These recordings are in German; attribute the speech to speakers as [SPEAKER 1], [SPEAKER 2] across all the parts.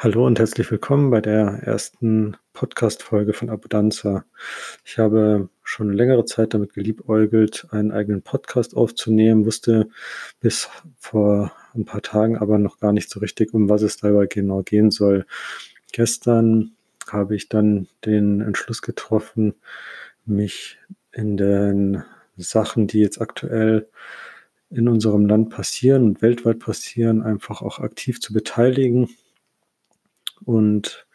[SPEAKER 1] Hallo und herzlich willkommen bei der ersten Podcast-Folge von Abundanza. Ich habe schon längere Zeit damit geliebäugelt, einen eigenen Podcast aufzunehmen, wusste bis vor ein paar Tagen aber noch gar nicht so richtig, um was es dabei genau gehen soll. Gestern habe ich dann den Entschluss getroffen, mich in den Sachen, die jetzt aktuell in unserem Land passieren und weltweit passieren, einfach auch aktiv zu beteiligen und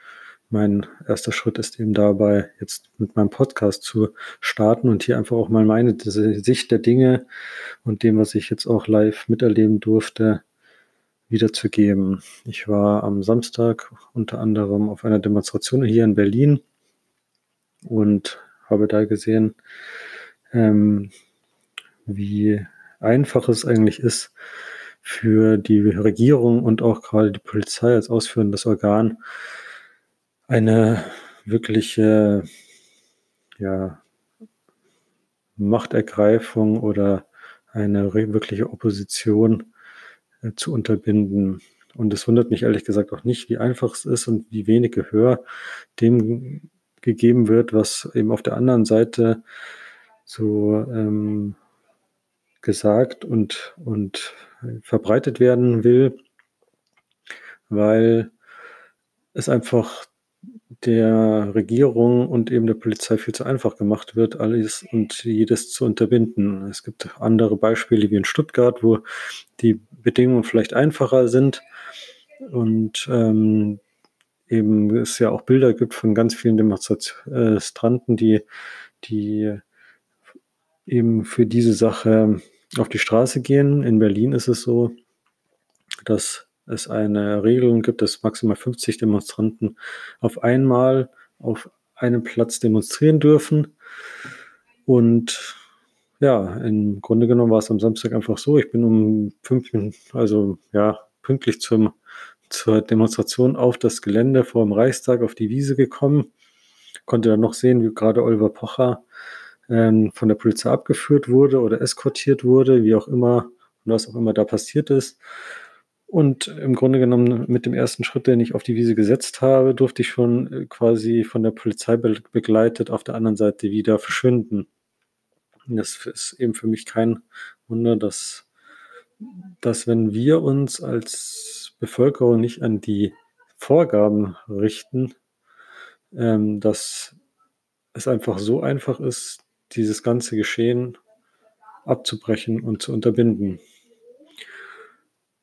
[SPEAKER 1] mein erster Schritt ist eben dabei, jetzt mit meinem Podcast zu starten und hier einfach auch mal meine Sicht der Dinge und dem, was ich jetzt auch live miterleben durfte, wiederzugeben. Ich war am Samstag unter anderem auf einer Demonstration hier in Berlin und habe da gesehen, ähm, wie einfach es eigentlich ist, für die Regierung und auch gerade die Polizei als ausführendes Organ eine wirkliche ja, Machtergreifung oder eine wirkliche Opposition äh, zu unterbinden. Und es wundert mich ehrlich gesagt auch nicht, wie einfach es ist und wie wenig Gehör dem gegeben wird, was eben auf der anderen Seite so ähm, gesagt und, und verbreitet werden will, weil es einfach der Regierung und eben der Polizei viel zu einfach gemacht wird, alles und jedes zu unterbinden. Es gibt andere Beispiele wie in Stuttgart, wo die Bedingungen vielleicht einfacher sind und ähm, eben es ja auch Bilder gibt von ganz vielen Demonstranten, die, die eben für diese Sache auf die Straße gehen. In Berlin ist es so, dass es eine Regelung gibt, dass maximal 50 Demonstranten auf einmal auf einem Platz demonstrieren dürfen. Und ja, im Grunde genommen war es am Samstag einfach so. Ich bin um fünf Minuten, also ja, pünktlich zum, zur Demonstration auf das Gelände vor dem Reichstag auf die Wiese gekommen. Konnte dann noch sehen, wie gerade Oliver Pocher ähm, von der Polizei abgeführt wurde oder eskortiert wurde, wie auch immer und was auch immer da passiert ist. Und im Grunde genommen mit dem ersten Schritt, den ich auf die Wiese gesetzt habe, durfte ich schon äh, quasi von der Polizei begleitet auf der anderen Seite wieder verschwinden. Das ist eben für mich kein Wunder, dass, dass wenn wir uns als Bevölkerung nicht an die Vorgaben richten, ähm, dass es einfach so einfach ist, dieses ganze Geschehen abzubrechen und zu unterbinden.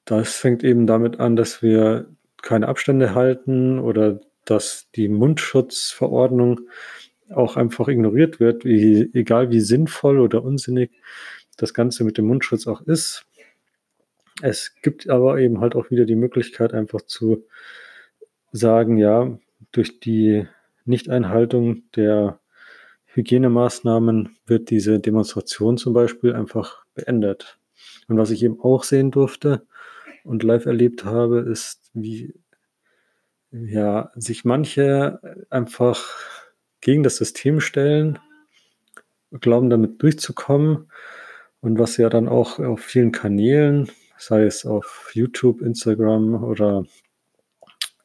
[SPEAKER 1] Das fängt eben damit an, dass wir keine Abstände halten oder dass die Mundschutzverordnung auch einfach ignoriert wird, wie, egal wie sinnvoll oder unsinnig das Ganze mit dem Mundschutz auch ist. Es gibt aber eben halt auch wieder die Möglichkeit, einfach zu sagen, ja, durch die Nichteinhaltung der Hygienemaßnahmen wird diese Demonstration zum Beispiel einfach beendet. Und was ich eben auch sehen durfte und live erlebt habe, ist, wie ja, sich manche einfach gegen das System stellen, glauben damit durchzukommen und was ja dann auch auf vielen Kanälen, sei es auf YouTube, Instagram oder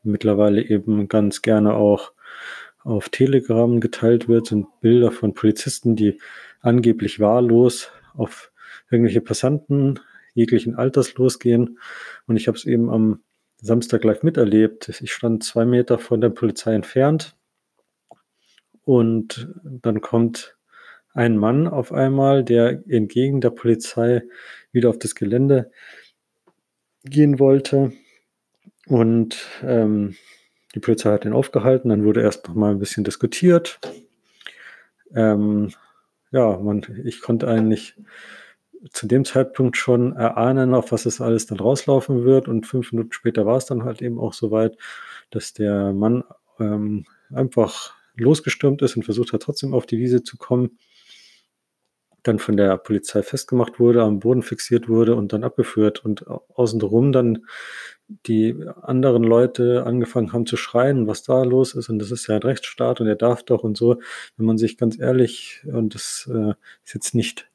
[SPEAKER 1] mittlerweile eben ganz gerne auch auf Telegram geteilt wird, sind Bilder von Polizisten, die angeblich wahllos auf irgendwelche Passanten jeglichen Alters losgehen. Und ich habe es eben am Samstag live miterlebt. Ich stand zwei Meter von der Polizei entfernt und dann kommt ein Mann auf einmal, der entgegen der Polizei wieder auf das Gelände gehen wollte. Und ähm, die Polizei hat ihn aufgehalten, dann wurde erst noch mal ein bisschen diskutiert. Ähm, ja, man, ich konnte eigentlich zu dem Zeitpunkt schon erahnen, auf was es alles dann rauslaufen wird. Und fünf Minuten später war es dann halt eben auch soweit, dass der Mann ähm, einfach losgestürmt ist und versucht hat, trotzdem auf die Wiese zu kommen dann von der Polizei festgemacht wurde, am Boden fixiert wurde und dann abgeführt und außenrum dann die anderen Leute angefangen haben zu schreien, was da los ist und das ist ja ein Rechtsstaat und er darf doch und so, wenn man sich ganz ehrlich, und das äh, ist jetzt nicht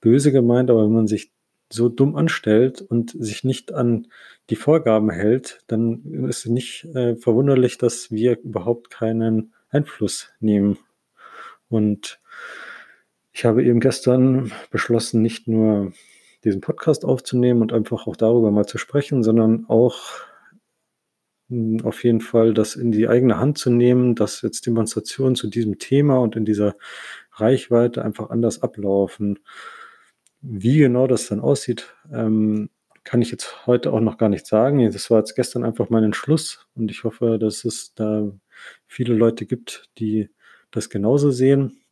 [SPEAKER 1] böse gemeint, aber wenn man sich so dumm anstellt und sich nicht an die Vorgaben hält, dann ist es nicht äh, verwunderlich, dass wir überhaupt keinen Einfluss nehmen. Und ich habe eben gestern beschlossen, nicht nur diesen Podcast aufzunehmen und einfach auch darüber mal zu sprechen, sondern auch hm, auf jeden Fall das in die eigene Hand zu nehmen, dass jetzt Demonstrationen zu diesem Thema und in dieser Reichweite einfach anders ablaufen. Wie genau das dann aussieht, ähm, kann ich jetzt heute auch noch gar nicht sagen. Das war jetzt gestern einfach mein Entschluss und ich hoffe, dass es da viele Leute gibt, die das genauso sehen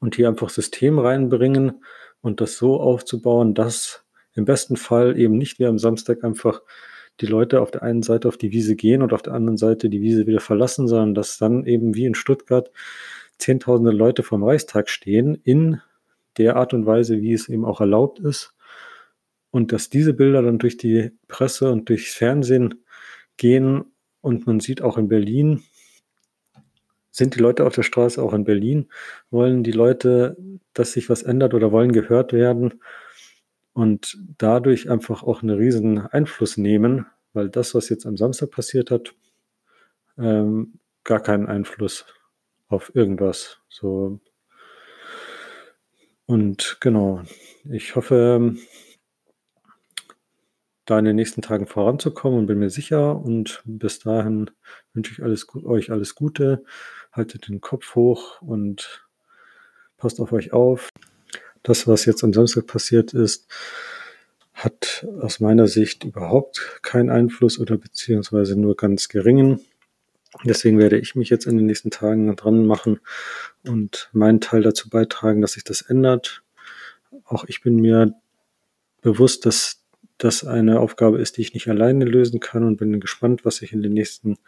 [SPEAKER 1] und hier einfach System reinbringen und das so aufzubauen, dass im besten Fall eben nicht wie am Samstag einfach die Leute auf der einen Seite auf die Wiese gehen und auf der anderen Seite die Wiese wieder verlassen, sondern dass dann eben wie in Stuttgart Zehntausende Leute vom Reichstag stehen in der Art und Weise, wie es eben auch erlaubt ist. Und dass diese Bilder dann durch die Presse und durchs Fernsehen gehen und man sieht auch in Berlin, sind die Leute auf der Straße auch in Berlin? Wollen die Leute, dass sich was ändert oder wollen gehört werden? Und dadurch einfach auch einen riesen Einfluss nehmen, weil das, was jetzt am Samstag passiert hat, ähm, gar keinen Einfluss auf irgendwas. So. Und genau, ich hoffe, da in den nächsten Tagen voranzukommen und bin mir sicher. Und bis dahin wünsche ich alles, euch alles Gute. Haltet den Kopf hoch und passt auf euch auf. Das, was jetzt am Samstag passiert ist, hat aus meiner Sicht überhaupt keinen Einfluss oder beziehungsweise nur ganz geringen. Deswegen werde ich mich jetzt in den nächsten Tagen dran machen und meinen Teil dazu beitragen, dass sich das ändert. Auch ich bin mir bewusst, dass das eine Aufgabe ist, die ich nicht alleine lösen kann und bin gespannt, was sich in den nächsten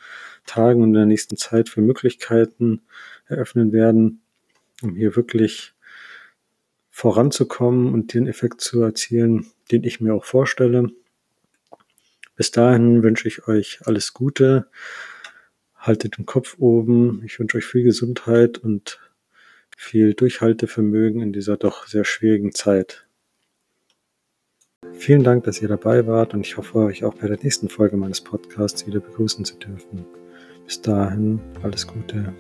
[SPEAKER 1] Tagen und in der nächsten Zeit für Möglichkeiten eröffnen werden, um hier wirklich voranzukommen und den Effekt zu erzielen, den ich mir auch vorstelle. Bis dahin wünsche ich euch alles Gute. Haltet den Kopf oben. Ich wünsche euch viel Gesundheit und viel Durchhaltevermögen in dieser doch sehr schwierigen Zeit. Vielen Dank, dass ihr dabei wart und ich hoffe, euch auch bei der nächsten Folge meines Podcasts wieder begrüßen zu dürfen. Bis dahin, alles Gute.